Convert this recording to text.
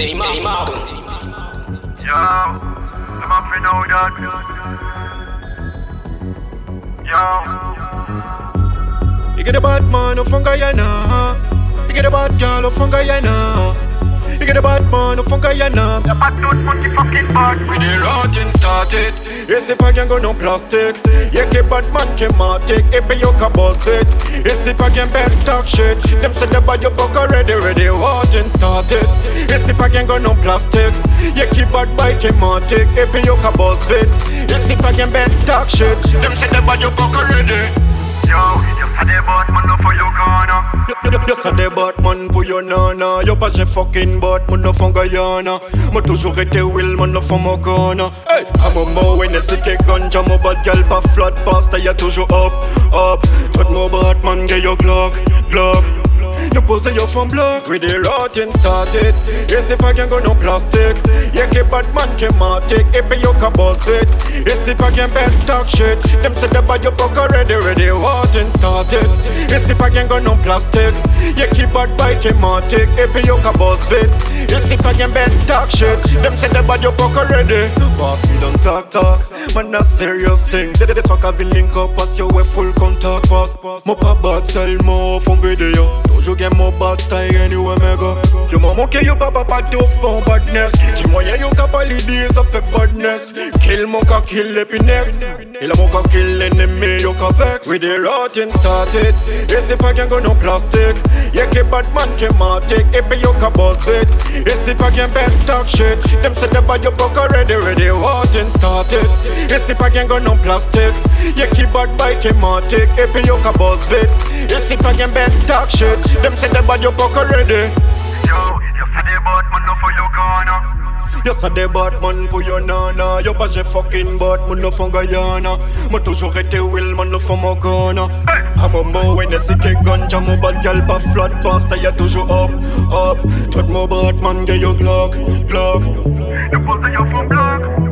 Hey, ma, hey, ma. Yo, I'm up for know that. Yo. You get a bad man up from Guyana. You get a bad girl up from Guyana. You get a bad man up from Guyana. The bad dude monkey fucking bad. We the rotting started. Yes, if I can go no plastic. Yeah, keep bad man can matic. If you can boss it. If I can bet talk shit. Them say the bad you book already, ready. Rotting started. Yes, if I can go no plastic. Yeah, keep bad bike can matic. If you can boss it. If I can bet talk shit. Them say the bad you book already. Yo, you say the bad man no for your corner. You say the Batman pour your nana. Yo j'ai fucking Batman no from Guyana Moi toujours été will man no from Okana Hey, I'm a mo when they sick ganja Mo bad gal pas flat pasta y'a toujours up, up. Tout mon Batman get your Glock, Glock. You pose your from block. With the rotting started. Yes if I can go no plastic. Yeah keep bad man can matic. If you can boss it. Yes if I can bet talk shit. Them say the bad you book already Ready rotting started I can go no plastic Yeah keep bad bike can matic If you can boss it Yes if I can bet talk shit. Them say the bad you book already. Boss me don't talk talk. Man a serious thing. They, they talk have link up Pass you with full contact. Pass Mo pas bad sell mo from video Toujours get more bad style anywhere me go. Yo maman que yo papa pas de fond badness. Dis-moi y'a yo capability ça fait badness. Kill mon ka kill l'épinette Il a mon ka kill l'ennemi yo ka vex. We the rotting started. Yes if I can go no plastic? Yeah keep bad man can matic. If you ka boss it. Yes if I can bet talk shit? Them say the bad you book already Ready rotting started. Yes if I can go no plastic? Yeah keep bad bike can matic. If you ka boss it Yes if I can bet talk shit. Them say the bad you book already. Yo, you say the bad man no for your corner. You say the Batman pour your nana Yo pas j'ai fucking Batman no from Guyana Moi toujours été will man no from Okana I'm a mo when they sick ganja Mo bad gal pas flat pasta y'a toujours up, up. Tout mon Batman get your Glock, Glock. You pose your from block.